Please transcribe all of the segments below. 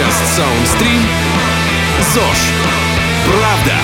Подкаст Soundstream ЗОЖ. Правда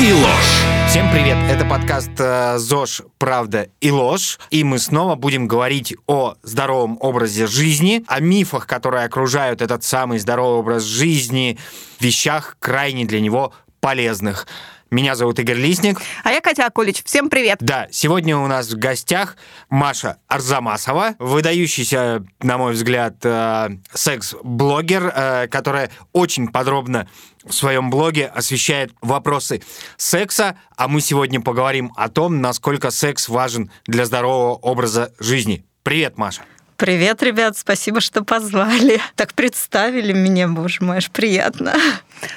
и ложь. Всем привет! Это подкаст э, ЗОЖ «Правда и ложь». И мы снова будем говорить о здоровом образе жизни, о мифах, которые окружают этот самый здоровый образ жизни, вещах крайне для него полезных. Меня зовут Игорь Лисник. А я Катя Акулич. Всем привет. Да, сегодня у нас в гостях Маша Арзамасова, выдающийся, на мой взгляд, э, секс-блогер, э, которая очень подробно в своем блоге освещает вопросы секса, а мы сегодня поговорим о том, насколько секс важен для здорового образа жизни. Привет, Маша. Привет, ребят, спасибо, что позвали. Так представили меня, боже мой, аж приятно.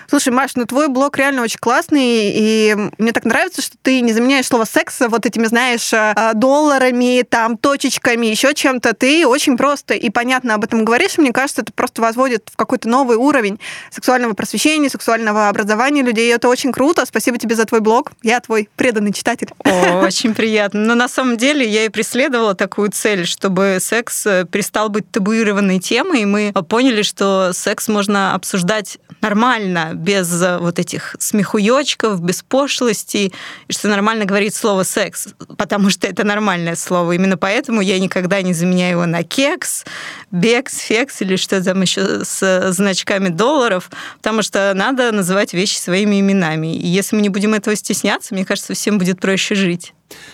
Слушай, Маш, ну твой блог реально очень классный, и мне так нравится, что ты не заменяешь слово секса вот этими, знаешь, а, долларами, там, точечками, еще чем-то. Ты очень просто и понятно об этом говоришь. Мне кажется, это просто возводит в какой-то новый уровень сексуального просвещения, сексуального образования людей. Это очень круто. Спасибо тебе за твой блог. Я твой преданный читатель. Очень приятно. Но на самом деле я и преследовала такую цель, чтобы секс э, перестал быть табуированной темой, и мы поняли, что секс можно обсуждать нормально, без э, вот этих смехуёчков, без пошлости, и что нормально говорить слово «секс», потому что это нормальное слово. Именно поэтому я никогда не заменяю его на кекс, бекс, фекс или что там еще с значками долларов, потому что надо называть вещи своими именами. И если мы не будем этого стесняться, мне кажется, всем будет проще жить.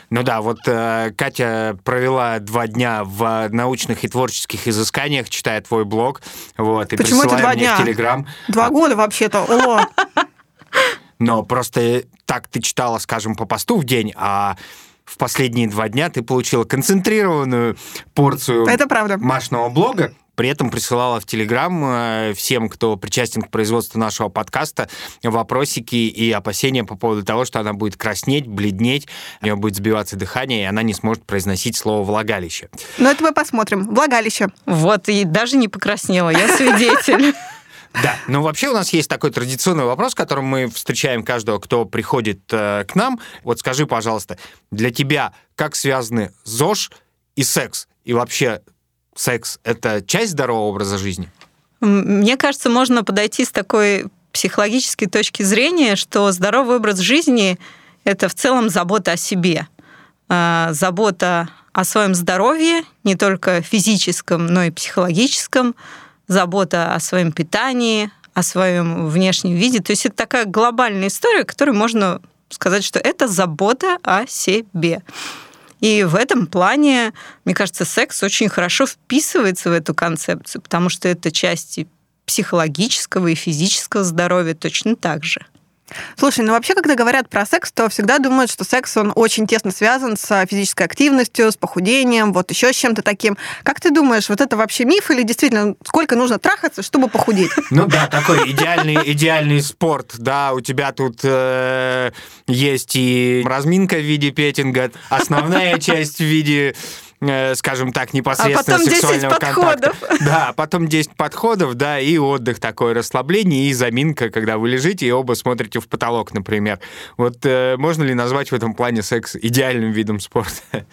Ну да, вот э, Катя провела два дня в научных и творческих изысканиях, читая твой блог, вот, и Почему это два мне дня? в Телеграм. Два года вообще-то. О, Но просто так ты читала, скажем, по посту в день, а в последние два дня ты получила концентрированную порцию это правда. Машного блога, при этом присылала в Телеграм э, всем, кто причастен к производству нашего подкаста, вопросики и опасения по поводу того, что она будет краснеть, бледнеть, у нее будет сбиваться дыхание, и она не сможет произносить слово «влагалище». Но это мы посмотрим. Влагалище. Вот, и даже не покраснела, я свидетель. Да, ну вообще у нас есть такой традиционный вопрос, которым мы встречаем каждого, кто приходит э, к нам. Вот скажи, пожалуйста, для тебя как связаны ЗОЖ и секс? И вообще секс — это часть здорового образа жизни? Мне кажется, можно подойти с такой психологической точки зрения, что здоровый образ жизни — это в целом забота о себе, А, забота о своем здоровье, не только физическом, но и психологическом, забота о своем питании, о своем внешнем виде. То есть это такая глобальная история, которую можно сказать, что это забота о себе. И в этом плане, мне кажется, секс очень хорошо вписывается в эту концепцию, потому что это части психологического и физического здоровья точно так же. Слушай, ну вообще, когда говорят про секс, то всегда думают, что секс, он очень тесно связан с физической активностью, с похудением, вот еще с чем-то таким. Как ты думаешь, вот это вообще миф или действительно сколько нужно трахаться, чтобы похудеть? Ну да, такой идеальный, идеальный спорт, да, у тебя тут э, есть и разминка в виде петинга, основная часть в виде э, скажем так, непосредственно А потом 10 сексуального контакта. подходов. Да, потом 10 подходов, да, и отдых такой, расслабление и заминка, когда вы лежите и оба смотрите в потолок, например. Вот э, можно ли назвать в этом плане секс идеальным видом спорта?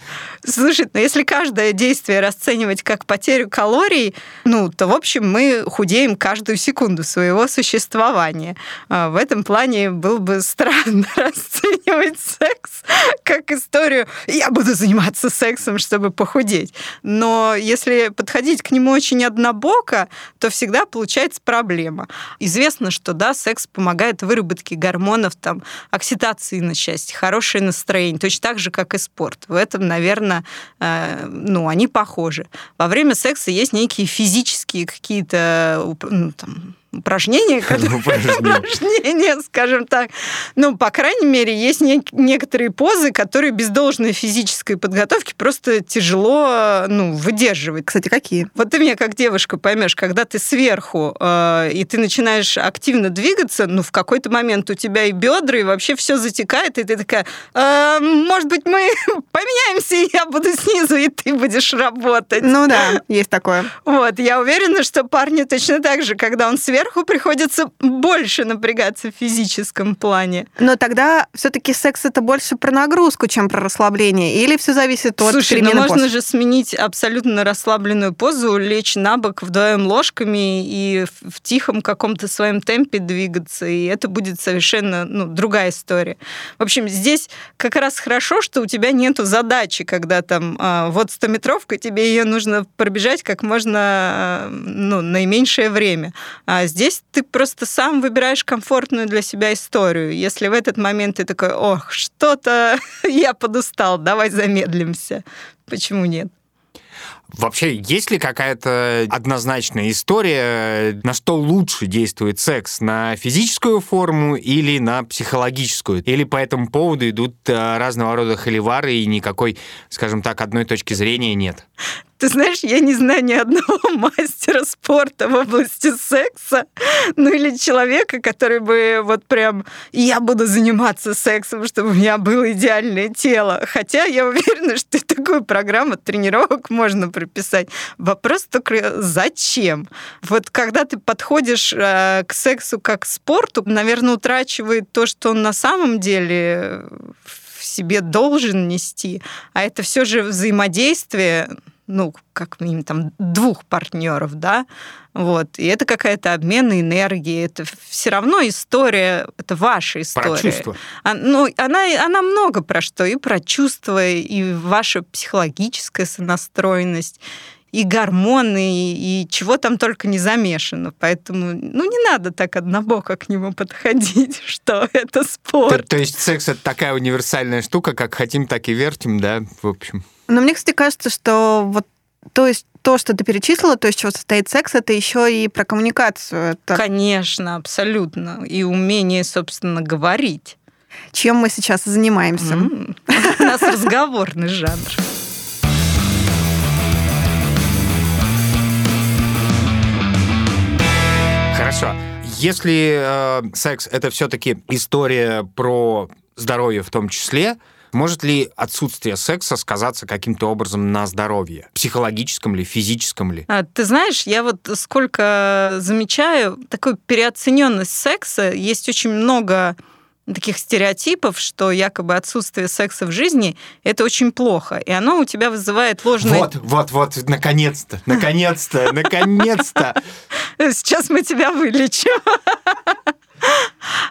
Слушай, ну если каждое действие расценивать как потерю калорий, ну, то, в общем, мы худеем каждую секунду своего существования. А В этом плане было бы странно расценивать секс как историю «я буду заниматься сексом, чтобы похудеть». Но если подходить к нему очень однобоко, то всегда получается проблема. Известно, что, да, секс помогает выработке гормонов, там, окситации на счастье, хорошее настроение, точно так же, как и спорт. В этом, наверное, э, ну, они похожи. Во время секса есть некие физические какие-то уп- ну, там, упражнения, которые- Упражнения. скажем так. Ну, по крайней мере, есть нек- некоторые позы, которые без должной физической подготовки просто тяжело ну, выдерживать. Кстати, какие? Вот ты меня как девушка поймешь, когда ты сверху э, и ты начинаешь активно двигаться, ну в какой-то момент у тебя и бедра, и вообще все затекает, и ты такая, «Э, может быть, мы поменяемся, и я буду снизу, и ты будешь работать. Ну да, есть такое. Вот, я уверена, что парни точно так же, когда он сверху, сверху приходится больше напрягаться в физическом плане. Но тогда все-таки секс это больше про нагрузку, чем про расслабление, или все зависит от Слушай, ну перемены можно поз? же сменить абсолютно расслабленную позу, лечь на бок вдвоем ложками и в, тихом каком-то своем темпе двигаться, и это будет совершенно ну, другая история. В общем, здесь как раз хорошо, что у тебя нету задачи, когда там а, вот 100-метровка, тебе ее нужно пробежать как можно а, ну, наименьшее время. А здесь ты просто сам выбираешь комфортную для себя историю. Если в этот момент ты такой, ох, что-то я подустал, давай замедлимся. Почему нет? Вообще, есть ли какая-то однозначная история, на что лучше действует секс? На физическую форму или на психологическую? Или по этому поводу идут э, разного рода холивары и никакой, скажем так, одной точки зрения нет? Ты знаешь, я не знаю ни одного мастера спорта в области секса, ну или человека, который бы вот прям я буду заниматься сексом, чтобы у меня было идеальное тело. Хотя я уверена, что такую программу тренировок можно прописать. Вопрос только зачем? Вот когда ты подходишь э, к сексу как к спорту, наверное, утрачивает то, что он на самом деле в себе должен нести, а это все же взаимодействие ну, как минимум, там, двух партнеров, да, вот, и это какая-то обмен энергии, это все равно история, это ваша история. Про чувства. А, ну, она, она много про что, и про чувства, и ваша психологическая сонастроенность, и гормоны, и, и чего там только не замешано. Поэтому, ну, не надо так однобоко к нему подходить, что это спорт. То, то есть секс — это такая универсальная штука, как хотим, так и вертим, да, в общем. Но мне, кстати, кажется, что вот то есть то, что ты перечислила, то, из чего состоит секс, это еще и про коммуникацию. Это... Конечно, абсолютно. И умение, собственно, говорить. Чем мы сейчас и занимаемся. Mm. У нас разговорный жанр. Хорошо. Если э, секс это все-таки история про здоровье в том числе, может ли отсутствие секса сказаться каким-то образом на здоровье? Психологическом ли, физическом ли? А, ты знаешь, я вот сколько замечаю, такую переоцененность секса, есть очень много таких стереотипов, что якобы отсутствие секса в жизни – это очень плохо, и оно у тебя вызывает ложное... Вот, вот, вот, наконец-то, наконец-то, наконец-то! Сейчас мы тебя вылечим.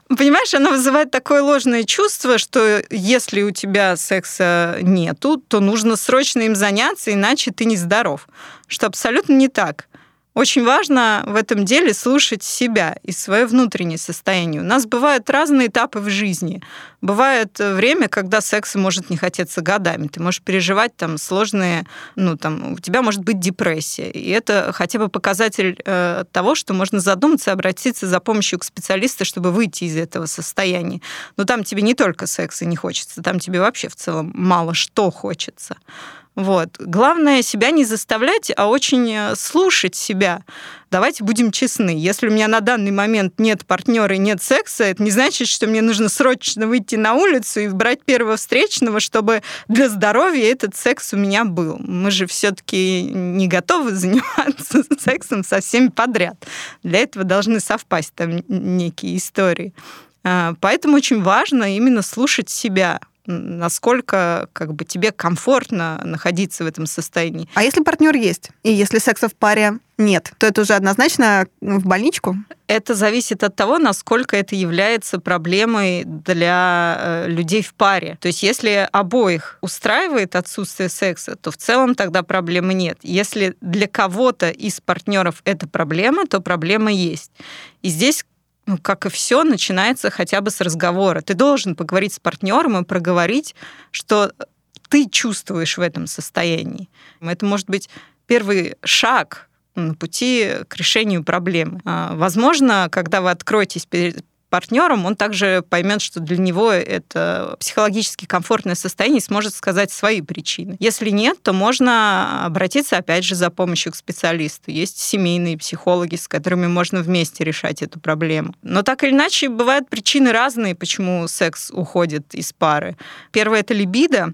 Понимаешь, оно вызывает такое ложное чувство, что если у тебя секса нету, то нужно срочно им заняться, иначе ты нездоров. Что абсолютно не так. Очень важно в этом деле слушать себя и свое внутреннее состояние. У нас бывают разные этапы в жизни. Бывает время, когда секса может не хотеться годами. Ты можешь переживать там сложные, ну там у тебя может быть депрессия. И это хотя бы показатель э, того, что можно задуматься, обратиться за помощью к специалисту, чтобы выйти из этого состояния. Но там тебе не только секса не хочется, там тебе вообще в целом мало что хочется. Вот. Главное себя не заставлять, а очень э, слушать себя. Давайте будем честны. Если у меня на данный момент нет партнера и нет секса, это не значит, что мне нужно срочно выйти на улицу и брать первого встречного, чтобы для здоровья этот секс у меня был. Мы же все-таки не готовы заниматься сексом со всеми подряд. Для этого должны совпасть там некие истории. А, поэтому очень важно именно слушать себя, насколько как бы тебе комфортно находиться в этом состоянии. А если партнер есть, и если секса в паре нет, то это уже однозначно в больничку? Это зависит от того, насколько это является проблемой для э, людей в паре. То есть если обоих устраивает отсутствие секса, то в целом тогда проблемы нет. Если для кого-то из партнеров это проблема, то проблема есть. И здесь ну, как и все, начинается хотя бы с разговора. Ты должен поговорить с партнером и проговорить, что ты чувствуешь в этом состоянии. Это может быть первый шаг на пути к решению проблемы. А, возможно, когда вы откроетесь перед партнером, он также поймет, что для него это психологически комфортное состояние и сможет сказать свои причины. Если нет, то можно обратиться опять же за помощью к специалисту. Есть семейные психологи, с которыми можно вместе решать эту проблему. Но так или иначе, бывают причины разные, почему секс уходит из пары. Первое — это либидо.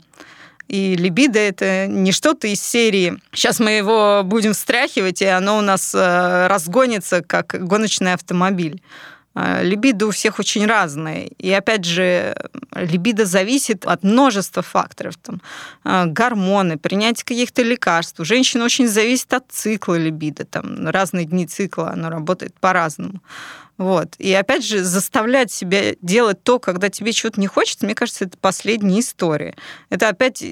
И либидо это не что-то из серии «сейчас мы его будем встряхивать, и оно у нас э, разгонится, как гоночный автомобиль». А, либидо у всех очень разное. И опять же, либидо зависит от множества факторов. Там, а, гормоны, принятие каких-то лекарств. У женщин очень зависит от цикла либидо. Там, разные дни цикла, оно работает по-разному. Вот. И опять же, заставлять себя делать то, когда тебе чего-то не хочется, мне кажется, это последняя история. Это опять,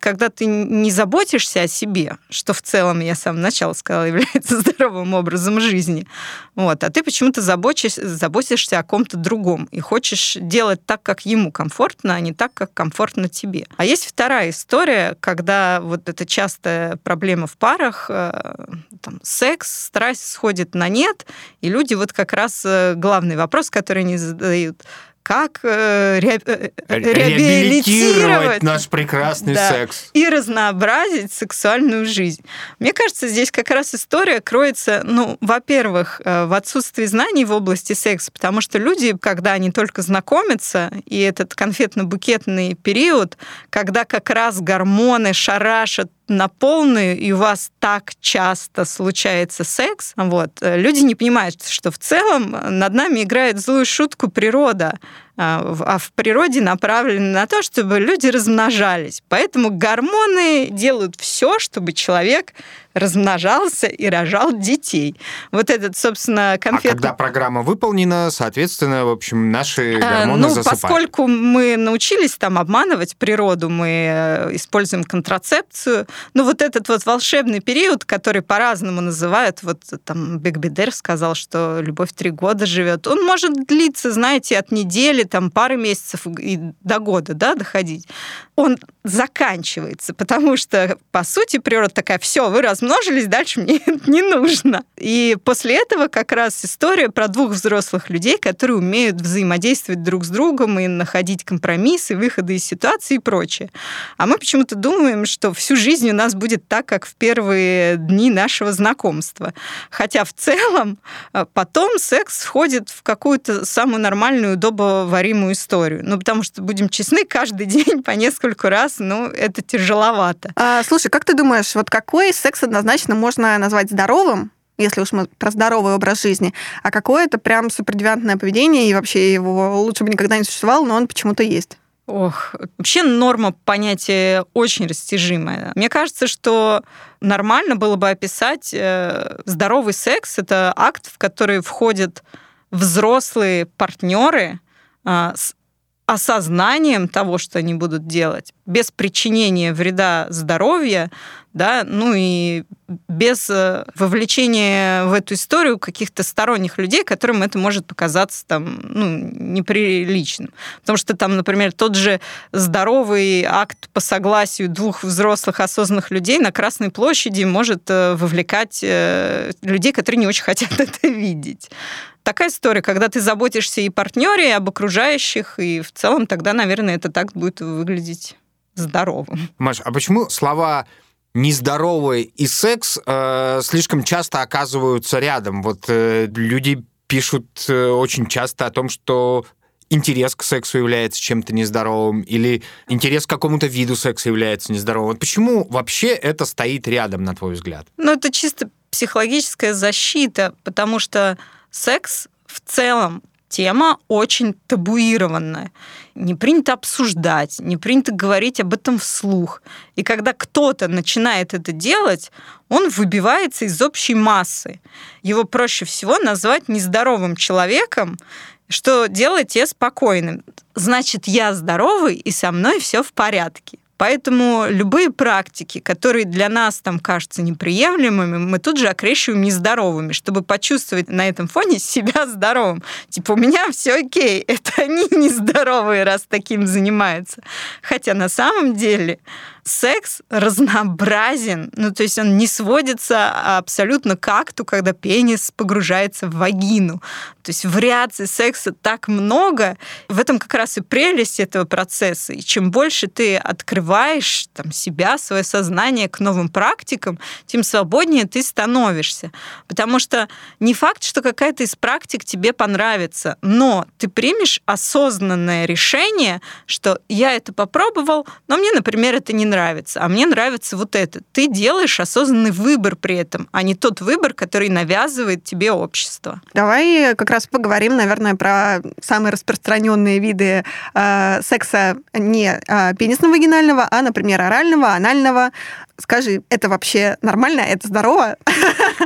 когда ты не заботишься о себе, что в целом, я с самого начала сказала, является здоровым образом жизни, вот, а ты почему-то заботишься, заботишься о ком-то другом и хочешь делать так, как ему комфортно, а не так, как комфортно тебе. А есть вторая история, когда вот эта частая проблема в парах, э, там, секс, страсть сходит на нет, и люди вот как раз раз э, главный вопрос, который они задают. Как э, ре, э, э реабилитировать наш прекрасный да, секс. И разнообразить сексуальную жизнь. Мне кажется, здесь как раз история кроется, ну, во-первых, в отсутствии знаний в области секса, потому что люди, когда они только знакомятся, и этот конфетно-букетный период, когда как раз гормоны шарашат на полную, и у вас так часто случается секс, вот, э, люди не понимают, что в целом над нами играет злую шутку природа, а, а в природе направлены на то, чтобы люди размножались. Поэтому гормоны делают все, чтобы человек размножался и рожал детей. Вот этот, собственно, конфет... А когда программа выполнена, соответственно, в общем, наши а, гормоны ну, засыпают. поскольку мы научились там обманывать природу, мы э, используем контрацепцию, ну, вот этот вот волшебный период, который по-разному называют, вот там Биг Бедер сказал, что любовь три года живет, он может длиться, знаете, от недели там пары месяцев и до года, да, доходить, он заканчивается, потому что, по сути, природа такая, все, вы размножились, дальше мне не нужно. И после этого как раз история про двух взрослых людей, которые умеют взаимодействовать друг с другом и находить компромиссы, выходы из ситуации и прочее. А мы почему-то думаем, что всю жизнь у нас будет так, как в первые дни нашего знакомства. Хотя в целом э, потом секс входит в какую-то самую нормальную, удобоваримую историю. Ну, потому что, будем честны, каждый день по несколько раз ну, это тяжеловато. А, слушай, как ты думаешь, вот какой секс однозначно можно назвать здоровым, если уж мы про здоровый образ жизни, а какое это прям супердевиантное поведение, и вообще его лучше бы никогда не существовало, но он почему-то есть? Ох, вообще норма понятия очень растяжимая. Мне кажется, что нормально было бы описать э, здоровый секс. Это акт, в который входят взрослые партнеры э, с осознанием того, что они будут делать, без причинения вреда здоровью, да, ну и без э, вовлечения в эту историю каких-то сторонних людей, которым это может показаться там, ну, неприличным. Потому что там, например, тот же здоровый акт по согласию двух взрослых осознанных людей на Красной площади может э, вовлекать э, людей, которые не очень хотят это видеть такая история, когда ты заботишься и партнере, и об окружающих, и в целом тогда, наверное, это так будет выглядеть здоровым. Маш, а почему слова нездоровый и секс э, слишком часто оказываются рядом? Вот э, люди пишут э, очень часто о том, что интерес к сексу является чем-то нездоровым, или интерес к какому-то виду секса является нездоровым. Вот почему вообще это стоит рядом, на твой взгляд? Ну, это чисто психологическая защита, потому что секс в целом тема очень табуированная. Не принято обсуждать, не принято говорить об этом вслух. И когда кто-то начинает это делать, он выбивается из общей массы. Его проще всего назвать нездоровым человеком, что делает тебя спокойным. Значит, я здоровый, и со мной все в порядке. Поэтому любые практики, которые для нас там кажутся неприемлемыми, мы тут же окрещиваем нездоровыми, чтобы почувствовать на этом фоне себя здоровым. Типа, у меня все окей, это они нездоровые, раз таким занимаются. Хотя на самом деле секс разнообразен, ну, то есть он не сводится абсолютно к акту, когда пенис погружается в вагину. То есть вариаций секса так много. В этом как раз и прелесть этого процесса. И чем больше ты открываешь там, себя, свое сознание к новым практикам, тем свободнее ты становишься. Потому что не факт, что какая-то из практик тебе понравится, но ты примешь осознанное решение, что я это попробовал, но мне, например, это не нравится, а мне нравится вот это. Ты делаешь осознанный выбор при этом, а не тот выбор, который навязывает тебе общество. Давай как раз поговорим, наверное, про самые распространенные виды э, секса не э, пенисно-вагинального, а, например, орального, анального. Скажи, это вообще нормально? Это здорово?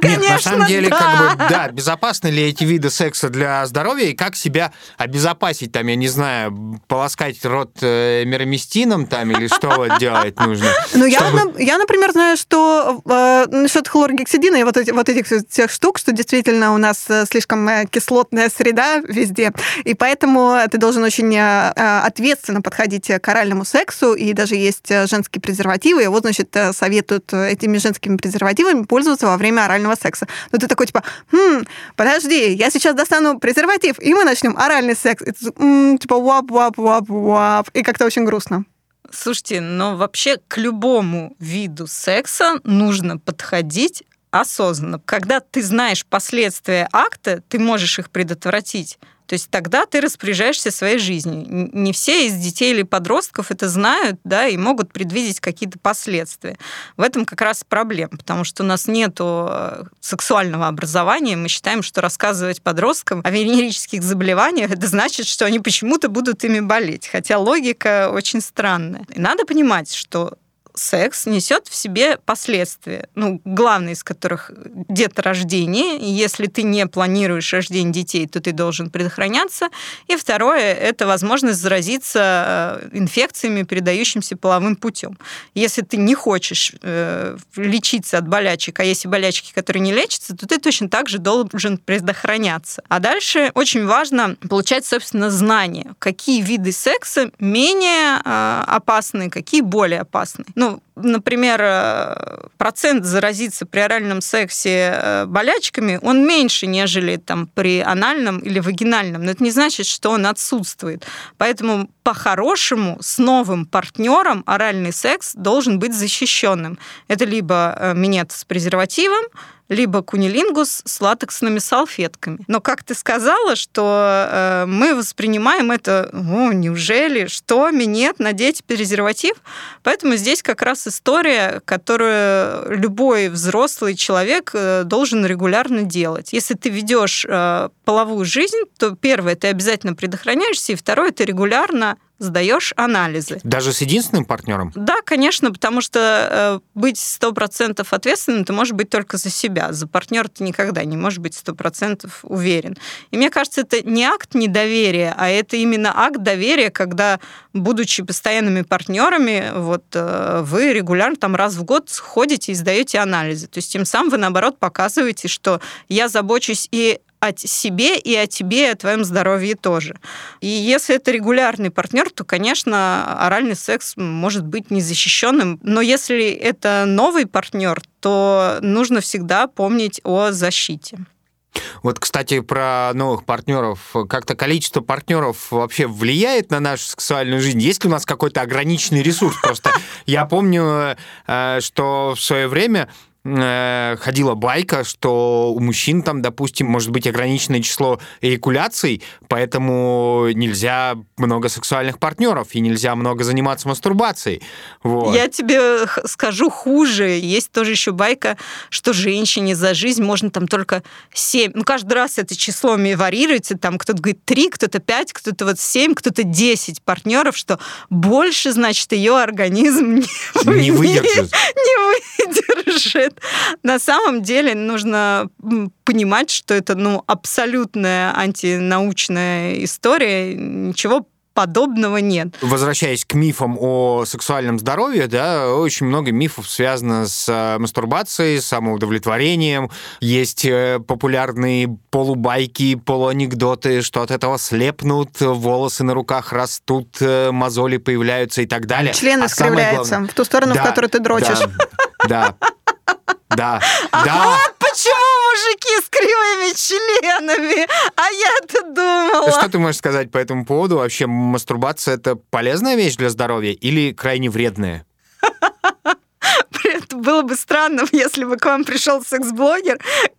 Нет, на самом деле, да. как бы, да, безопасны ли эти виды секса для здоровья и как себя обезопасить, там, я не знаю, полоскать рот э, мироместином там или что вот делать нужно? Ну, чтобы... я, я, например, знаю, что э, насчет хлоргексидина и вот, эти, вот этих всех штук, что действительно у нас э, слишком э, кислотная среда везде, и поэтому ты должен очень ответственно подходить к оральному сексу, и даже есть женские презервативы, и вот, значит, советуют этими женскими презервативами пользоваться во время орального секса. Но ты такой, типа, хм, подожди, я сейчас достану презерватив, и мы начнем оральный секс. И м-м, типа, вап-вап-вап-вап. И как-то очень грустно. Слушайте, но вообще к любому виду секса нужно подходить осознанно. Когда ты знаешь последствия акта, ты можешь их предотвратить. То есть тогда ты распоряжаешься своей жизнью. Не все из детей или подростков это знают, да, и могут предвидеть какие-то последствия. В этом как раз проблема, потому что у нас нет э, сексуального образования. Мы считаем, что рассказывать подросткам о венерических заболеваниях, это значит, что они почему-то будут ими болеть. Хотя логика очень странная. И надо понимать, что секс несет в себе последствия. Ну, главное из которых деторождение. Если ты не планируешь рождение детей, то ты должен предохраняться. И второе – это возможность заразиться э, инфекциями, передающимися половым путем. Если ты не хочешь э, лечиться от болячек, а есть и болячки, которые не лечатся, то ты точно так же должен предохраняться. А дальше очень важно получать, собственно, знания, какие виды секса менее э, опасны, какие более опасны. Ну, ну, например, э, процент заразиться при оральном сексе э, болячками, он меньше, нежели там, при анальном или вагинальном. Но это не значит, что он отсутствует. Поэтому по-хорошему с новым партнером оральный секс должен быть защищенным. Это либо э, минет с презервативом, либо кунилингус с латексными салфетками. Но как ты сказала, что э, мы воспринимаем это, о, неужели, что, минет, надеть презерватив? Поэтому здесь как раз история, которую любой взрослый человек э, должен регулярно делать. Если ты ведешь э, половую жизнь, то первое, ты обязательно предохраняешься, и второе, ты регулярно сдаешь анализы. Даже с единственным партнером? Да, конечно, потому что э, быть сто процентов ответственным ты можешь быть только за себя. За партнера ты никогда не можешь быть сто процентов уверен. И мне кажется, это не акт недоверия, а это именно акт доверия, когда, будучи постоянными партнерами, вот э, вы регулярно там раз в год ходите и сдаете анализы. То есть тем самым вы, наоборот, показываете, что я забочусь и о себе и о тебе, и о твоем здоровье тоже. И если это регулярный партнер, то, конечно, оральный секс может быть незащищенным. Но если это новый партнер, то нужно всегда помнить о защите. Вот, кстати, про новых партнеров. Как-то количество партнеров вообще влияет на нашу сексуальную жизнь? Есть ли у нас какой-то ограниченный ресурс? Просто я помню, э, что в свое время Э, ходила байка, что у мужчин там, допустим, может быть ограниченное число эякуляций, поэтому нельзя много сексуальных партнеров и нельзя много заниматься мастурбацией. Вот. Я тебе скажу хуже. Есть тоже еще байка, что женщине за жизнь можно там только 7. Ну, каждый раз это число варьируется. Там кто-то говорит 3, кто-то 5, кто-то вот 7, кто-то 10 партнеров, что больше, значит, ее организм не, не выдержит. Не выдержит. На самом деле нужно понимать, что это ну, абсолютная антинаучная история. Ничего подобного нет. Возвращаясь к мифам о сексуальном здоровье, да, очень много мифов связано с э, мастурбацией, самоудовлетворением. Есть э, популярные полубайки, полуанекдоты, что от этого слепнут, волосы на руках растут, э, мозоли появляются и так далее. Члены а скривляются главное... в ту сторону, да, в которую ты дрочишь. Да, да. Да, а да. Вот почему мужики с кривыми членами, а я-то думала. Что ты можешь сказать по этому поводу? Вообще, мастурбация это полезная вещь для здоровья или крайне вредная? было бы странно, если бы к вам пришел секс-блогер,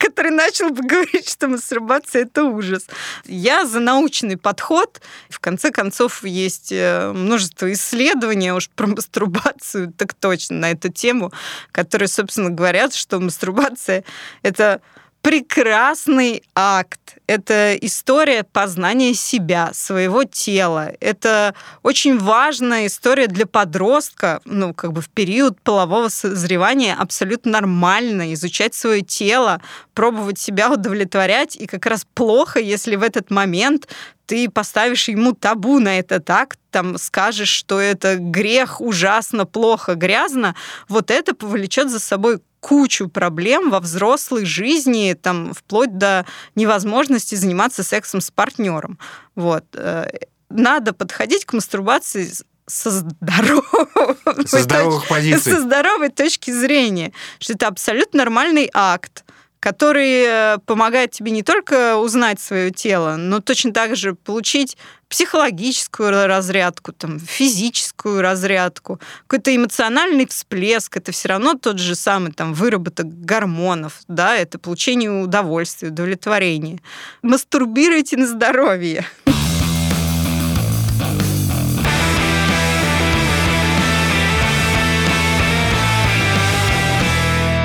который начал бы говорить, что мастурбация это ужас. Я за научный подход. В конце концов, есть э, множество исследований уж про мастурбацию, так точно, на эту тему, которые, собственно, говорят, что мастурбация это прекрасный акт. Это история познания себя, своего тела. Это очень важная история для подростка, ну, как бы в период полового созревания абсолютно нормально изучать свое тело, пробовать себя удовлетворять. И как раз плохо, если в этот момент ты поставишь ему табу на этот акт, там скажешь, что это грех, ужасно, плохо, грязно, вот это повлечет за собой кучу проблем во взрослой жизни, там, вплоть до невозможности заниматься сексом с партнером. Вот. Э, надо подходить к мастурбации со здоровой, со здоровых позиций. Со здоровой точки зрения, что это абсолютно нормальный акт который э, помогает тебе не только узнать свое тело, но точно так же получить психологическую разрядку, там, физическую разрядку, какой-то эмоциональный всплеск. Это все равно тот же самый там, выработок гормонов, да, это получение удовольствия, удовлетворения. Мастурбируйте на здоровье.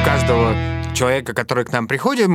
каждого человека, который к нам приходит,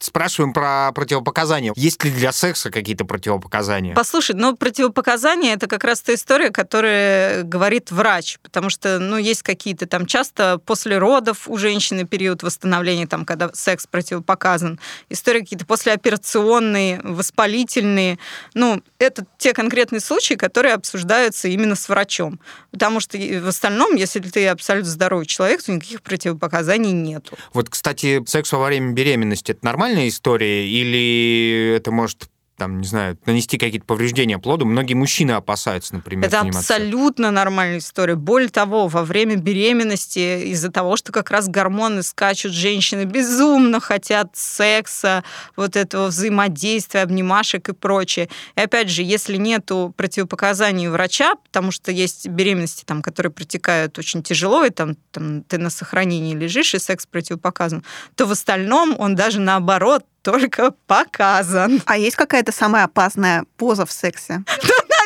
спрашиваем про противопоказания. Есть ли для секса какие-то противопоказания? Послушай, ну, противопоказания — это как раз та история, которая говорит врач, потому что, ну, есть какие-то там часто после родов у женщины период восстановления, там, когда секс противопоказан, истории какие-то послеоперационные, воспалительные. Ну, это те конкретные случаи, которые обсуждаются именно с врачом. Потому что в остальном, если ты абсолютно здоровый человек, то никаких противопоказаний нет. Вот, кстати, секс во время беременности — это нормально? Нормальная история или это может там, не знаю, нанести какие-то повреждения плоду. Многие мужчины опасаются, например, Это заниматься. абсолютно нормальная история. Более того, во время беременности из-за того, что как раз гормоны скачут, женщины безумно хотят секса, вот этого взаимодействия, обнимашек и прочее. И опять же, если нету противопоказаний врача, потому что есть беременности, там, которые протекают очень тяжело, и там, там ты на сохранении лежишь, и секс противопоказан, то в остальном он даже наоборот только показан. А есть какая-то самая опасная поза в сексе?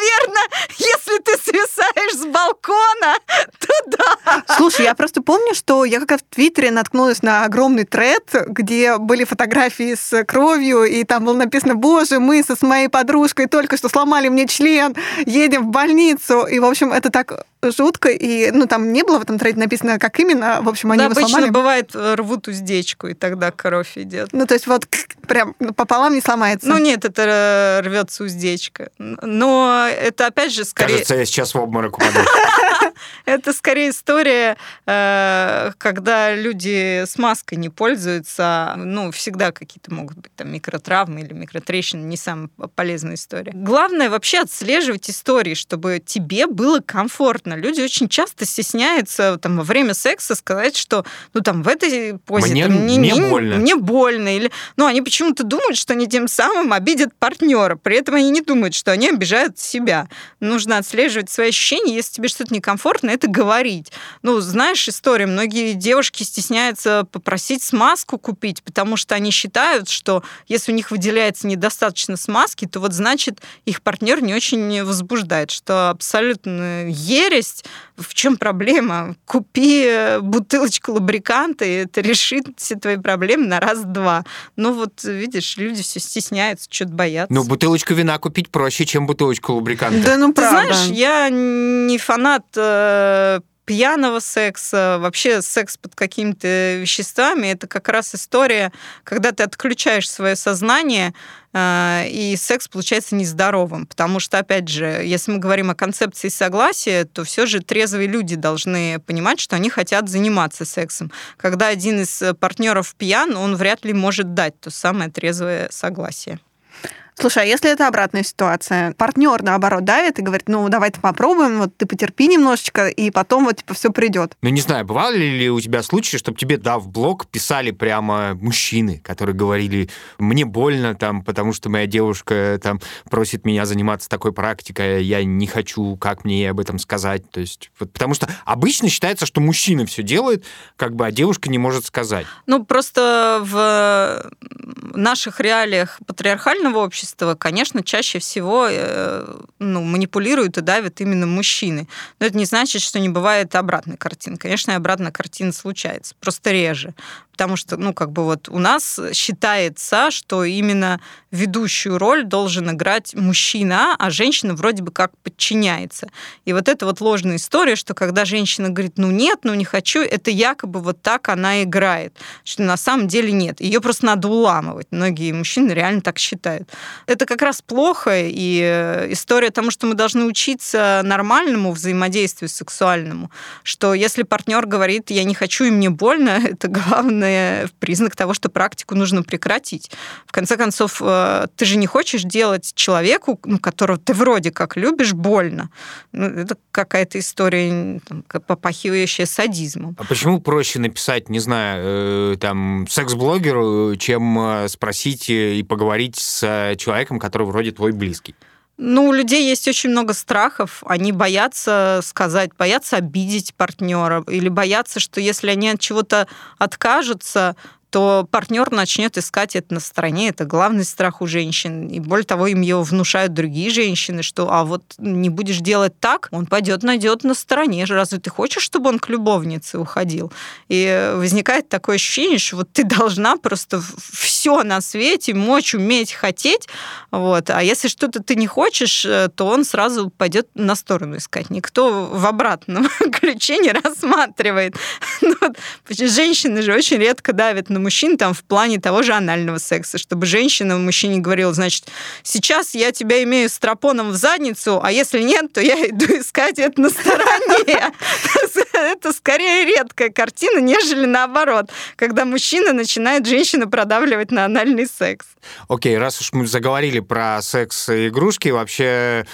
наверное, если ты свисаешь с балкона, то да. Слушай, я просто помню, что я как раз в Твиттере наткнулась на огромный тред, где были фотографии с кровью, и там было написано, боже, мы со с моей подружкой только что сломали мне член, едем в больницу. И, в общем, это так жутко, и, ну, там не было в этом трейде написано, как именно, в общем, они да, его обычно сломали. бывает, э, рвут уздечку, и тогда кровь идет. Ну, то есть вот прям пополам не сломается. Ну, нет, это э, рвется уздечка. Но это, опять же, скорее... Кажется, я сейчас в обморок упаду. Это скорее история, э, когда люди с маской не пользуются. Ну, всегда какие-то могут быть там микротравмы или микротрещины, не самая полезная история. Главное вообще отслеживать истории, чтобы тебе было комфортно. Люди очень часто стесняются там во время секса сказать, что ну там в этой позе мне, там, не, мне больно. Мне больно. Или, ну, они почему-то думают, что они тем самым обидят партнера. При этом они не думают, что они обижают себя. Нужно отслеживать свои ощущения. Если тебе что-то некомфортно, это говорить. Ну, знаешь историю, многие девушки стесняются попросить смазку купить, потому что они считают, что если у них выделяется недостаточно смазки, то вот значит их партнер не очень возбуждает, что абсолютно ересь. В чем проблема? Купи бутылочку лубриканта, и это решит все твои проблемы на раз-два. Ну вот, видишь, люди все стесняются, что-то боятся. Ну, бутылочку вина купить проще, чем бутылочку лубриканта. Да, ну, Ты знаешь, я не фанат э, пьяного секса, вообще секс под какими-то веществами, это как раз история, когда ты отключаешь свое сознание, э, и секс получается нездоровым. Потому что, опять же, если мы говорим о концепции согласия, то все же трезвые люди должны понимать, что они хотят заниматься сексом. Когда один из партнеров пьян, он вряд ли может дать то самое трезвое согласие. Слушай, а если это обратная ситуация? Партнер, наоборот, давит и говорит, ну, давай-то попробуем, вот ты потерпи немножечко, и потом вот, типа, все придет. Ну, не знаю, бывали ли у тебя случаи, чтобы тебе, да, в блог писали прямо мужчины, которые говорили, мне больно, там, потому что моя девушка, там, просит меня заниматься такой практикой, я не хочу, как мне ей об этом сказать, то есть, вот, потому что обычно считается, что мужчина все делает, как бы, а девушка не может сказать. Ну, просто в наших реалиях патриархального общества общества, конечно, чаще всего э, ну, манипулируют и давят именно мужчины. Но это не значит, что не бывает обратной картины. Конечно, и обратная картина случается, просто реже потому что, ну, как бы вот у нас считается, что именно ведущую роль должен играть мужчина, а женщина вроде бы как подчиняется. И вот эта вот ложная история, что когда женщина говорит, ну нет, ну не хочу, это якобы вот так она играет, что на самом деле нет. Ее просто надо уламывать. Многие мужчины реально так считают. Это как раз плохо, и э, история тому, что мы должны учиться нормальному взаимодействию сексуальному, что если партнер говорит, я не хочу и мне больно, это главное явный признак того, что практику нужно прекратить. В конце концов, э, ты же не хочешь делать человеку, ну, которого ты вроде как любишь, больно. Ну, это какая-то история, там, попахивающая садизмом. А почему проще написать, не знаю, э, там, секс-блогеру, чем э, спросить и поговорить с человеком, который вроде твой близкий? Ну, у людей есть очень много страхов. Они боятся сказать, боятся обидеть партнера или боятся, что если они от чего-то откажутся, то партнер начнет искать это на стороне. Это главный страх у женщин. И более того, им его внушают другие женщины, что а вот не будешь делать так, он пойдет, найдет на стороне. Разве ты хочешь, чтобы он к любовнице уходил? И возникает такое ощущение, что вот ты должна просто все на свете мочь, уметь, хотеть. Вот. А если что-то ты не хочешь, э, то он сразу пойдет на сторону искать. Никто в обратном ключе не рассматривает. Ну женщины же очень редко давят на мужчин там в плане того же анального секса, чтобы женщина мужчине говорила, значит, сейчас я тебя имею стропоном в задницу, а если нет, то я иду искать это на стороне. Это скорее редкая картина, нежели наоборот, когда мужчина начинает женщину продавливать на анальный секс. Окей, раз уж мы заговорили про секс и игрушки, вообще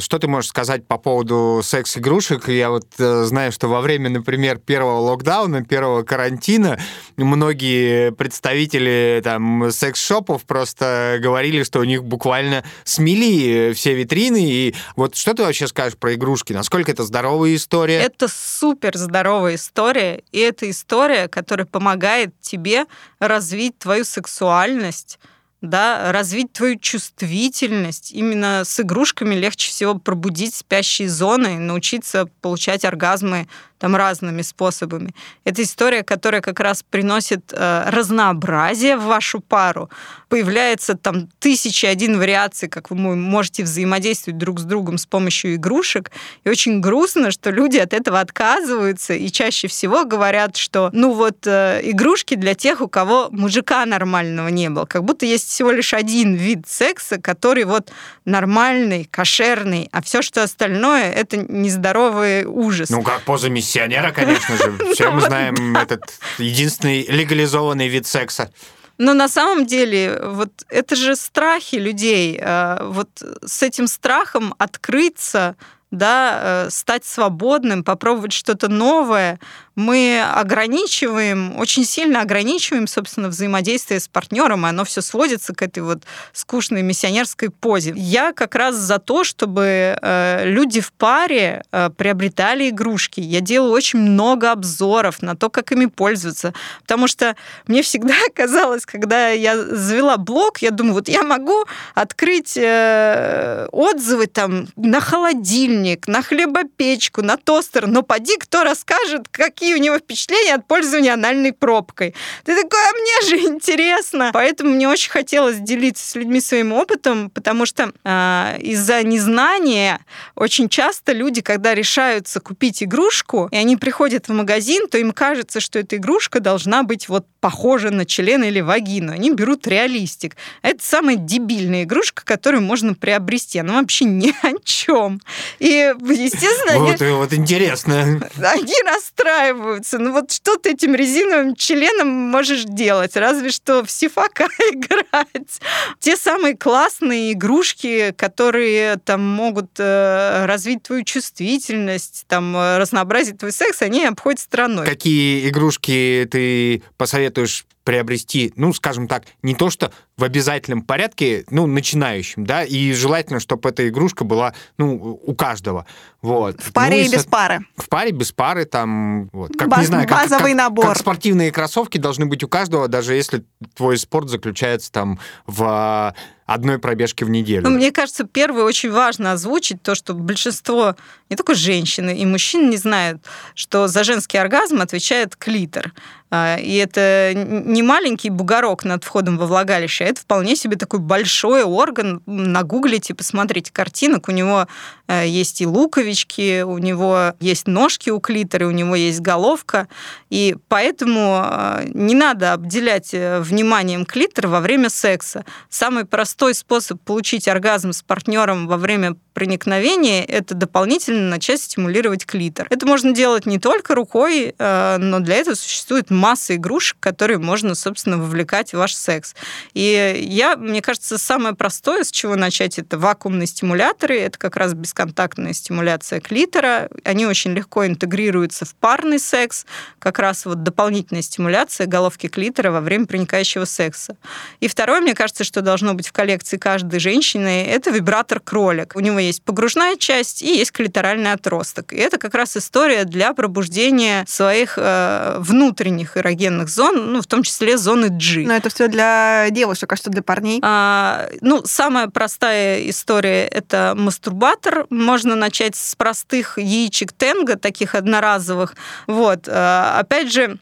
что ты можешь сказать по поводу секс-игрушек? Я вот э, знаю, что во время, например, первого локдауна, первого карантина, многие представители там секс-шопов просто говорили, что у них буквально смели все витрины. И вот что ты вообще скажешь про игрушки? Насколько это здоровая история? Это супер здоровая история, и это история, которая помогает тебе развить твою сексуальность, да, развить твою чувствительность. Именно с игрушками легче всего пробудить спящие зоны, научиться получать оргазмы там разными способами. Это история, которая как раз приносит э, разнообразие в вашу пару. Появляется там тысячи один вариаций, как вы можете взаимодействовать друг с другом с помощью игрушек. И очень грустно, что люди от этого отказываются и чаще всего говорят, что ну вот э, игрушки для тех, у кого мужика нормального не было. Как будто есть всего лишь один вид секса, который вот нормальный, кошерный, а все, что остальное, это нездоровый ужас. Ну, как поза миссионера, конечно же. Все мы знаем этот единственный легализованный вид секса. Но на самом деле, вот это же страхи людей. А, вот с этим страхом открыться, да, э, стать свободным, попробовать что-то новое, мы ограничиваем, очень сильно ограничиваем, собственно, взаимодействие с партнером, и оно все сводится к этой вот скучной миссионерской позе. Я как раз за то, чтобы э, люди в паре э, приобретали игрушки. Я делаю очень много обзоров на то, как ими пользоваться, потому что мне всегда казалось, когда я завела блог, я думаю, вот я могу открыть э, отзывы там на холодильник, на хлебопечку, на тостер, но поди кто расскажет, какие какие у него впечатления от пользования анальной пробкой. Ты такой, а мне же интересно. Поэтому мне очень хотелось делиться с людьми своим опытом, потому что э, из-за незнания очень часто люди, когда решаются купить игрушку, и они приходят в магазин, то им кажется, что эта игрушка должна быть вот похожа на член или вагину. Они берут реалистик. Это самая дебильная игрушка, которую можно приобрести. Она вообще ни о чем. И, естественно... Вот, они, вот интересно. Они расстраиваются. Ну вот что ты этим резиновым членом можешь делать? Разве что в сифака играть. Те самые классные игрушки, которые там могут э, развить твою чувствительность, там э, разнообразить твой секс, они обходят стороной. Какие игрушки ты посоветуешь to już приобрести, ну, скажем так, не то что в обязательном порядке, ну, начинающим, да, и желательно, чтобы эта игрушка была, ну, у каждого. Вот. В паре ну, и без пары. В паре, без пары, там, вот. Как, Баз, не знаю, как, базовый как, набор. Как спортивные кроссовки должны быть у каждого, даже если твой спорт заключается там в одной пробежке в неделю. Ну, мне кажется, первое очень важно озвучить то, что большинство, не только женщины и мужчин, не знают, что за женский оргазм отвечает клитор. А, и это не маленький бугорок над входом во влагалище, а это вполне себе такой большой орган. Нагуглите, посмотрите картинок. У него э, есть и луковички, у него есть ножки у клитора, у него есть головка. И поэтому э, не надо обделять э, вниманием клитор во время секса. Самый простой способ получить оргазм с партнером во время проникновения – это дополнительно начать стимулировать клитор. Это можно делать не только рукой, но для этого существует масса игрушек, которые можно, собственно, вовлекать в ваш секс. И я, мне кажется, самое простое, с чего начать, это вакуумные стимуляторы, это как раз бесконтактная стимуляция клитора. Они очень легко интегрируются в парный секс, как раз вот дополнительная стимуляция головки клитора во время проникающего секса. И второе, мне кажется, что должно быть в коллекции каждой женщины, это вибратор-кролик. У него есть погружная часть и есть клиторальный отросток. И это как раз история для пробуждения своих э, внутренних эрогенных зон, ну, в том числе зоны G. Но это все для девушек, а что для парней? А, ну, самая простая история – это мастурбатор. Можно начать с простых яичек тенга, таких одноразовых. Вот. А, опять же,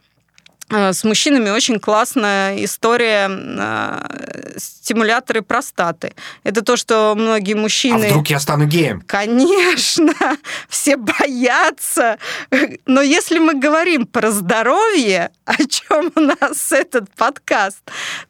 с мужчинами очень классная история э, стимуляторы простаты. Это то, что многие мужчины... А вдруг я стану геем? Конечно, все боятся. Но если мы говорим про здоровье, о чем у нас этот подкаст,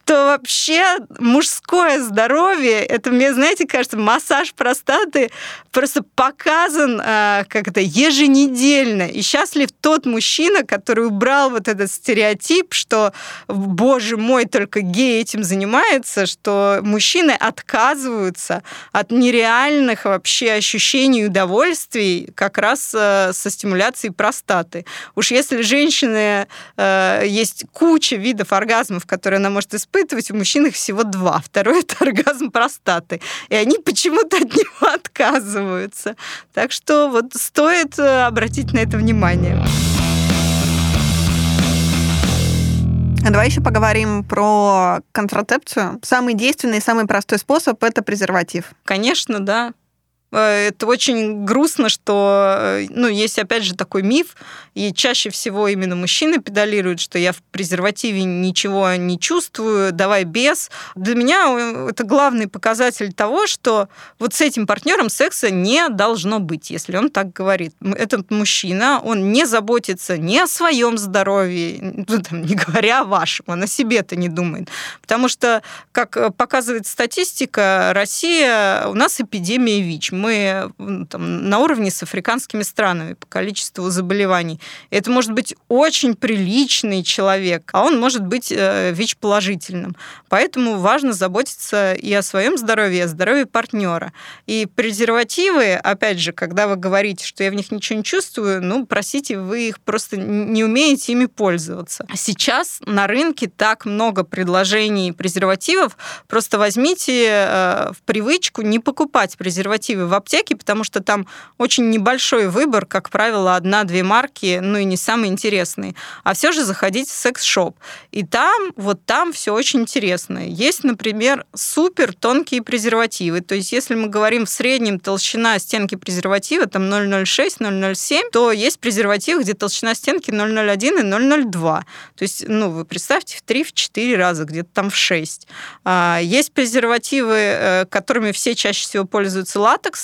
то вообще мужское здоровье, это мне, знаете, кажется, массаж простаты просто показан э, как это еженедельно. И счастлив тот мужчина, который убрал вот этот стереотип стереотип, что, боже мой, только гей этим занимается, что мужчины отказываются от нереальных вообще ощущений и удовольствий как раз э, со стимуляцией простаты. Уж если женщины э, есть куча видов оргазмов, которые она может испытывать, у мужчин их всего два. Второй — это оргазм простаты. И они почему-то от него отказываются. Так что вот стоит э, обратить на это внимание. Давай еще поговорим про контрацепцию. Самый действенный самый простой способ – это презерватив. Конечно, да. Э, это очень грустно, что, э, ну, есть опять же такой миф, и чаще всего именно мужчины педалируют, что я в презервативе ничего не чувствую, давай без. Для меня э, это главный показатель того, что вот с этим партнером секса не должно быть, если он так говорит. Этот мужчина, он не заботится ни о своем здоровье, ну, там, не говоря о вашем, он о себе-то не думает. Потому что, как показывает статистика, Россия, у нас эпидемия ВИЧ мы там, на уровне с африканскими странами по количеству заболеваний. Это может быть очень приличный человек, а он может быть э, ВИЧ-положительным. Поэтому важно заботиться и о своем здоровье, и о здоровье партнера. И презервативы, опять же, когда вы говорите, что я в них ничего не чувствую, ну, простите, вы их просто не умеете ими пользоваться. Сейчас на рынке так много предложений презервативов, просто возьмите э, в привычку не покупать презервативы в аптеке, потому что там очень небольшой выбор, как правило, одна-две марки, ну и не самые интересные. А все же заходить в секс-шоп. И там, вот там все очень интересно. Есть, например, супер тонкие презервативы. То есть, если мы говорим в среднем толщина стенки презерватива, там 0,06, 0,07, то есть презерватив, где толщина стенки 0,01 и 0,02. То есть, ну, вы представьте, в 3-4 раза, где-то там в 6. А, есть презервативы, э, которыми все чаще всего пользуются латексные,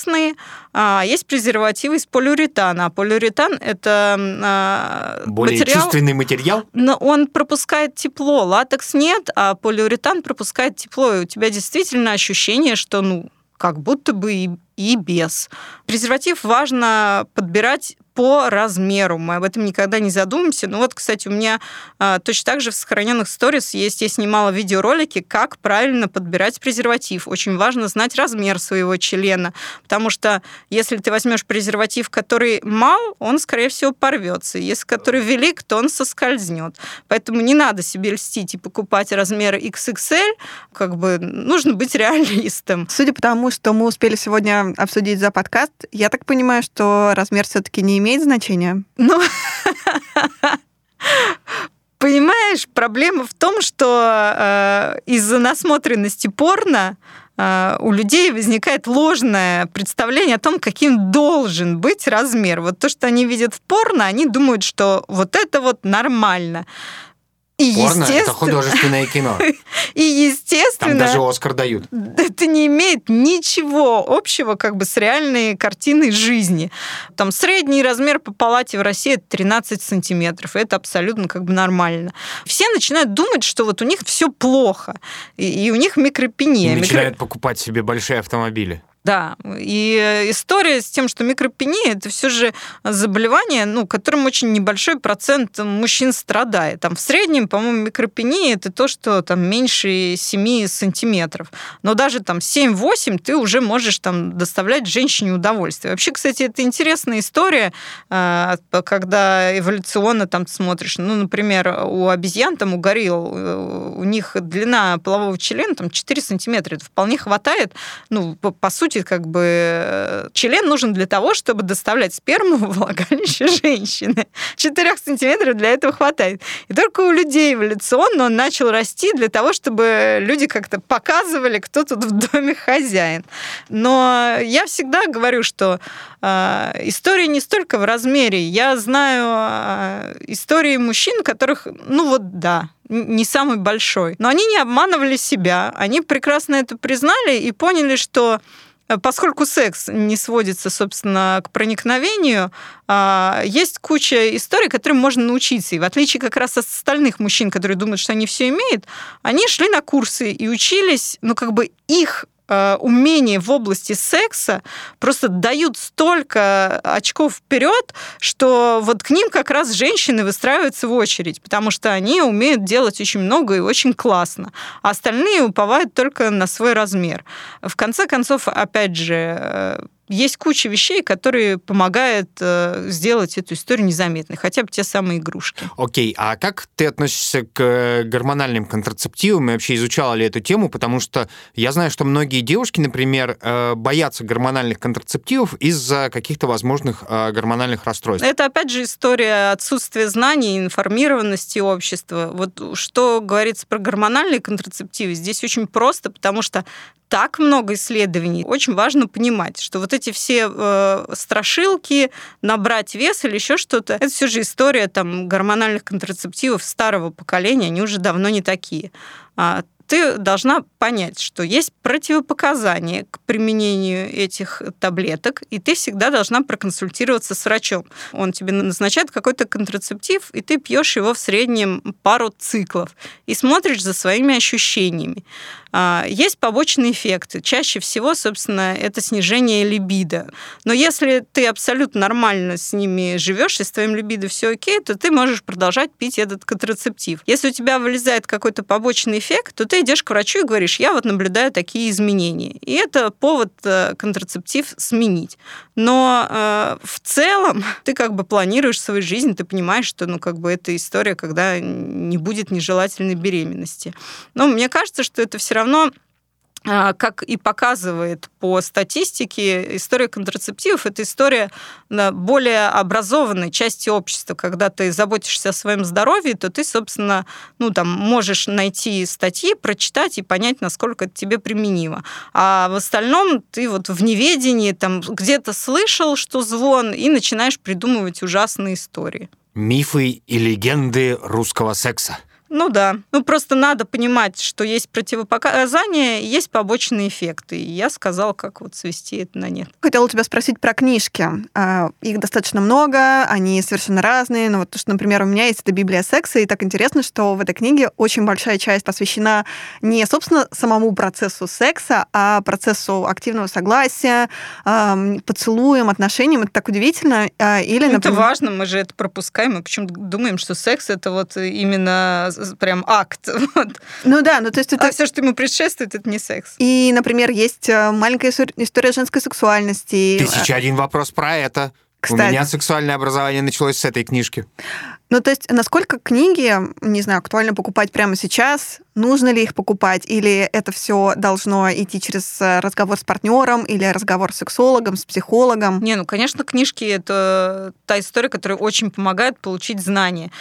а есть презервативы из полиуретана. А полиуретан – это а, Более материал, чувственный материал? Но он пропускает тепло. Латекс нет, а полиуретан пропускает тепло. И у тебя действительно ощущение, что ну, как будто бы и, и без. Презерватив важно подбирать по размеру. Мы об этом никогда не задумаемся. Ну вот, кстати, у меня а, точно так же в сохраненных сторис есть, я снимала видеоролики, как правильно подбирать презерватив. Очень важно знать размер своего члена, потому что если ты возьмешь презерватив, который мал, он, скорее всего, порвется. Если который велик, то он соскользнет. Поэтому не надо себе льстить и покупать размер XXL. Как бы нужно быть реалистом. Судя по тому, что мы успели сегодня обсудить за подкаст, я так понимаю, что размер все-таки не имеет значения? Ну, понимаешь, проблема в том, что э, из-за насмотренности порно э, у людей возникает ложное представление о том, каким должен быть размер. Вот то, что они видят в порно, они думают, что вот это вот нормально. И Порно это художественное кино. И естественно... Там даже Оскар дают. Это не имеет ничего общего как бы с реальной картиной жизни. Там средний размер по палате в России 13 сантиметров. Это абсолютно как бы нормально. Все начинают думать, что вот у них все плохо. И, и у них микропения. И начинают Микро... покупать себе большие автомобили. Да, и история с тем, что микропения это все же заболевание, ну, которым очень небольшой процент мужчин страдает. Там в среднем, по-моему, микропения это то, что там меньше 7 сантиметров. Но даже там 7-8 ты уже можешь там доставлять женщине удовольствие. Вообще, кстати, это интересная история, а, когда эволюционно там смотришь. Ну, например, у обезьян, там, у горилл, э, у них длина полового члена там 4 сантиметра. Это вполне хватает, ну, по сути, сути, как бы э, член нужен для того, чтобы доставлять сперму в влагалище женщины. 4 сантиметров для этого хватает. И только у людей эволюционно он начал расти для того, чтобы люди как-то показывали, кто тут в доме хозяин. Но я всегда говорю, что э, история не столько в размере. Я знаю э, истории мужчин, которых, ну вот да, не самый большой. Но они не обманывали себя, они прекрасно это признали и поняли, что поскольку секс не сводится, собственно, к проникновению, а, есть куча историй, которым можно научиться. И в отличие как раз от остальных мужчин, которые думают, что они все имеют, они шли на курсы и учились, ну, как бы их Э, умения в области секса просто дают столько очков вперед, что вот к ним как раз женщины выстраиваются в очередь, потому что они умеют делать очень много и очень классно, а остальные уповают только на свой размер. В конце концов, опять же, э, есть куча вещей, которые помогают э, сделать эту историю незаметной, хотя бы те самые игрушки. Окей, okay. а как ты относишься к э, гормональным контрацептивам и вообще изучала ли эту тему? Потому что я знаю, что многие девушки, например, э, боятся гормональных контрацептивов из-за каких-то возможных э, гормональных расстройств. Это, опять же, история отсутствия знаний, информированности общества. Вот что говорится про гормональные контрацептивы, здесь очень просто, потому что так много исследований. Очень важно понимать, что вот эти все э, страшилки, набрать вес или еще что-то, это все же история там гормональных контрацептивов старого поколения, они уже давно не такие. А ты должна понять, что есть противопоказания к применению этих таблеток, и ты всегда должна проконсультироваться с врачом. Он тебе назначает какой-то контрацептив, и ты пьешь его в среднем пару циклов и смотришь за своими ощущениями. А, есть побочные эффекты. Чаще всего, собственно, это снижение либидо. Но если ты абсолютно нормально с ними живешь, и с твоим либидо все окей, то ты можешь продолжать пить этот контрацептив. Если у тебя вылезает какой-то побочный эффект, то ты идешь к врачу и говоришь, я вот наблюдаю такие изменения. И это повод э, контрацептив сменить. Но э, в целом ты как бы планируешь свою жизнь, ты понимаешь, что ну как бы это история, когда не будет нежелательной беременности. Но мне кажется, что это все равно а, как и показывает по статистике, история контрацептивов – это история более образованной части общества. Когда ты заботишься о своем здоровье, то ты, собственно, ну, там, можешь найти статьи, прочитать и понять, насколько это тебе применимо. А в остальном ты вот в неведении там где-то слышал, что звон, и начинаешь придумывать ужасные истории. Мифы и легенды русского секса. Ну да. Ну просто надо понимать, что есть противопоказания, есть побочные эффекты. И я сказала, как вот свести это на нет. Хотела у тебя спросить про книжки. А, их достаточно много, они совершенно разные. Ну вот, то, что, например, у меня есть эта Библия секса, и так интересно, что в этой книге очень большая часть посвящена не, собственно, самому процессу секса, а процессу активного согласия, поцелуем, отношениям. Это так удивительно. А, или, например... Это важно, мы же это пропускаем. Мы почему-то думаем, что секс — это вот именно прям акт. Вот. Ну да, ну то есть это... А все, что ему предшествует, это не секс. И, например, есть э, маленькая история женской сексуальности. Тысяча один вопрос про это. Кстати. У меня сексуальное образование началось с этой книжки. Ну, то есть, насколько книги, не знаю, актуально покупать прямо сейчас, нужно ли их покупать, или это все должно идти через э, разговор с партнером или разговор с сексологом, с психологом? Не, ну, конечно, книжки — это та история, которая очень помогает получить знания.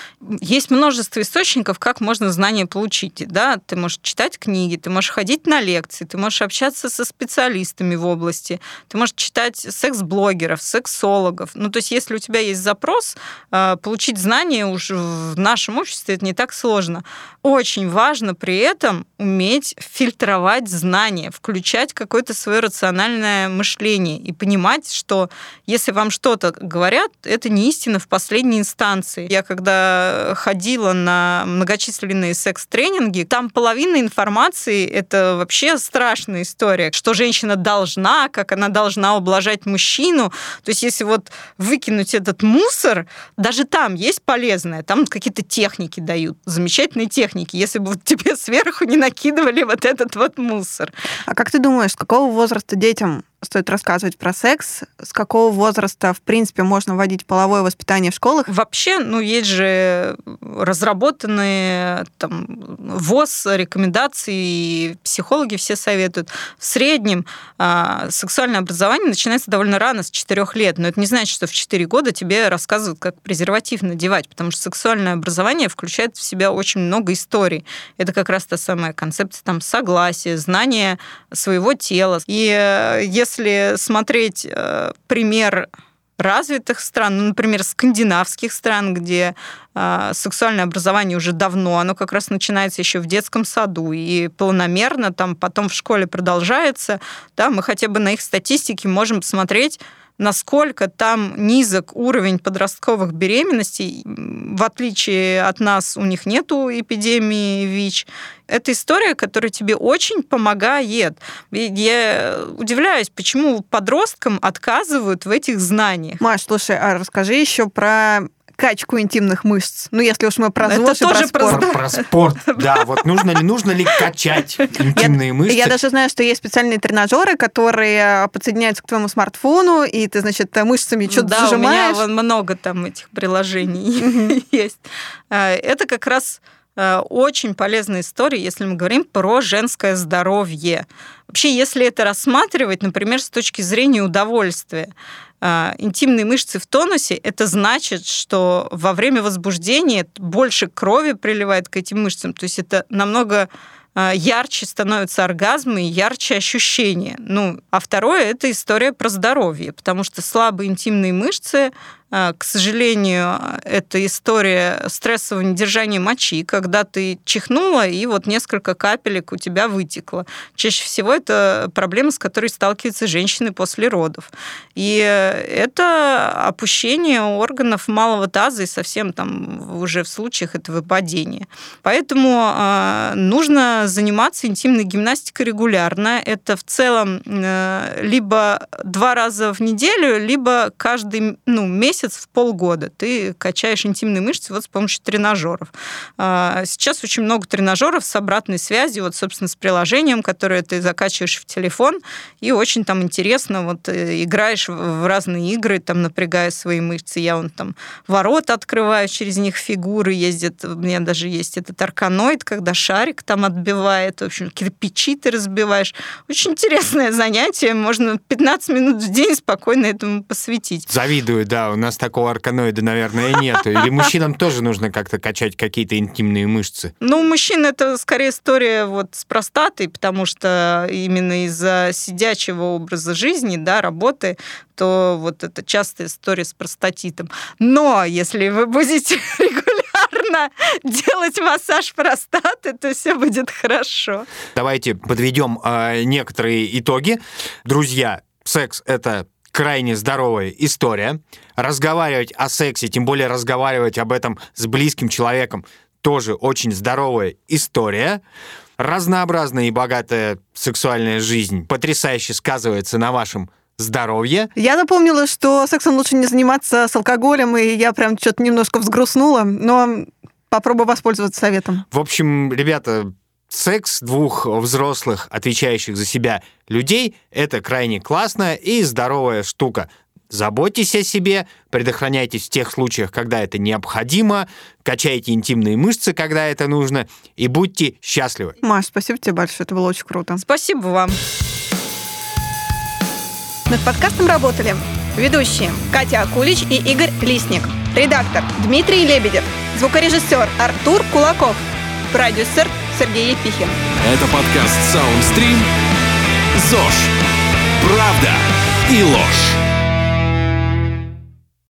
Есть множество источников, как можно знания получить. Да? Ты можешь читать книги, ты можешь ходить на лекции, ты можешь общаться со специалистами в области, ты можешь читать секс-блогеров, сексологов. Ну, то есть, если у тебя есть запрос, э, получить знания уж в нашем обществе это не так сложно. Очень важно при этом уметь фильтровать знания, включать какое-то свое рациональное мышление и понимать, что если вам что-то говорят, это не истина в последней инстанции. Я когда ходила на многочисленные секс-тренинги, там половина информации — это вообще страшная история, что женщина должна, как она должна ублажать мужчину. То есть если вот выкинуть этот мусор, даже там есть полезность полезное. Там какие-то техники дают, замечательные техники, если бы вот тебе сверху не накидывали вот этот вот мусор. А как ты думаешь, с какого возраста детям стоит рассказывать про секс? С какого возраста, в принципе, можно вводить половое воспитание в школах? Вообще, ну, есть же разработанные там ВОЗ, рекомендации, психологи все советуют. В среднем а, сексуальное образование начинается довольно рано, с 4 лет, но это не значит, что в 4 года тебе рассказывают, как презерватив надевать, потому что сексуальное образование включает в себя очень много историй. Это как раз та самая концепция там согласия, знания своего тела. И э, если если смотреть э, пример развитых стран, ну, например, скандинавских стран, где э, сексуальное образование уже давно, оно как раз начинается еще в детском саду и планомерно там потом в школе продолжается, да, мы хотя бы на их статистике можем посмотреть, насколько там низок уровень подростковых беременностей. В отличие от нас, у них нету эпидемии ВИЧ. Это история, которая тебе очень помогает. Я удивляюсь, почему подросткам отказывают в этих знаниях. Маш, слушай, а расскажи еще про качку интимных мышц. Ну, если уж мы про ЗОЖ Это тоже про спорт. Про, про спорт, да. Вот нужно ли, нужно ли качать интимные мышцы? Я даже знаю, что есть специальные тренажеры, которые подсоединяются к твоему смартфону, и ты, значит, мышцами что-то да, зажимаешь. у меня много там этих приложений есть. А, это как раз очень полезная история, если мы говорим про женское здоровье. Вообще, если это рассматривать, например, с точки зрения удовольствия, а, интимные мышцы в тонусе, это значит, что во время возбуждения больше крови приливает к этим мышцам. То есть это намного а, ярче становятся оргазмы и ярче ощущения. Ну, а второе – это история про здоровье, потому что слабые интимные мышцы к сожалению, это история стрессового недержания мочи, когда ты чихнула, и вот несколько капелек у тебя вытекло. Чаще всего это проблема, с которой сталкиваются женщины после родов. И это опущение органов малого таза и совсем там уже в случаях это выпадение. Поэтому э, нужно заниматься интимной гимнастикой регулярно. Это в целом э, либо два раза в неделю, либо каждый ну, месяц месяц, в полгода ты качаешь интимные мышцы вот с помощью тренажеров. А, сейчас очень много тренажеров с обратной связью, вот, собственно, с приложением, которое ты закачиваешь в телефон, и очень там интересно, вот э, играешь в разные игры, там напрягая свои мышцы. Я он там ворота открываю, через них фигуры ездят. У меня даже есть этот арканоид, когда шарик там отбивает, в общем, кирпичи ты разбиваешь. Очень интересное занятие, можно 15 минут в день спокойно этому посвятить. Завидую, да, у нас такого арканоида, наверное, нет. Или мужчинам тоже нужно как-то качать какие-то интимные мышцы? Ну, у мужчин это скорее история вот с простатой, потому что именно из-за сидячего образа жизни, да, работы, то вот это частая история с простатитом. Но если вы будете регулярно делать массаж простаты, то все будет хорошо. Давайте подведем э, некоторые итоги. Друзья, секс это крайне здоровая история. Разговаривать о сексе, тем более разговаривать об этом с близким человеком, тоже очень здоровая история. Разнообразная и богатая сексуальная жизнь потрясающе сказывается на вашем здоровье. Я напомнила, что сексом лучше не заниматься с алкоголем, и я прям что-то немножко взгрустнула, но попробую воспользоваться советом. В общем, ребята, секс двух взрослых, отвечающих за себя людей, это крайне классная и здоровая штука. Заботьтесь о себе, предохраняйтесь в тех случаях, когда это необходимо, качайте интимные мышцы, когда это нужно, и будьте счастливы. Маш, спасибо тебе большое, это было очень круто. Спасибо вам. Над подкастом работали ведущие Катя Акулич и Игорь Лисник, редактор Дмитрий Лебедев, звукорежиссер Артур Кулаков, продюсер Сергей Епихин. Это подкаст Soundstream. ЗОЖ. Правда и ложь.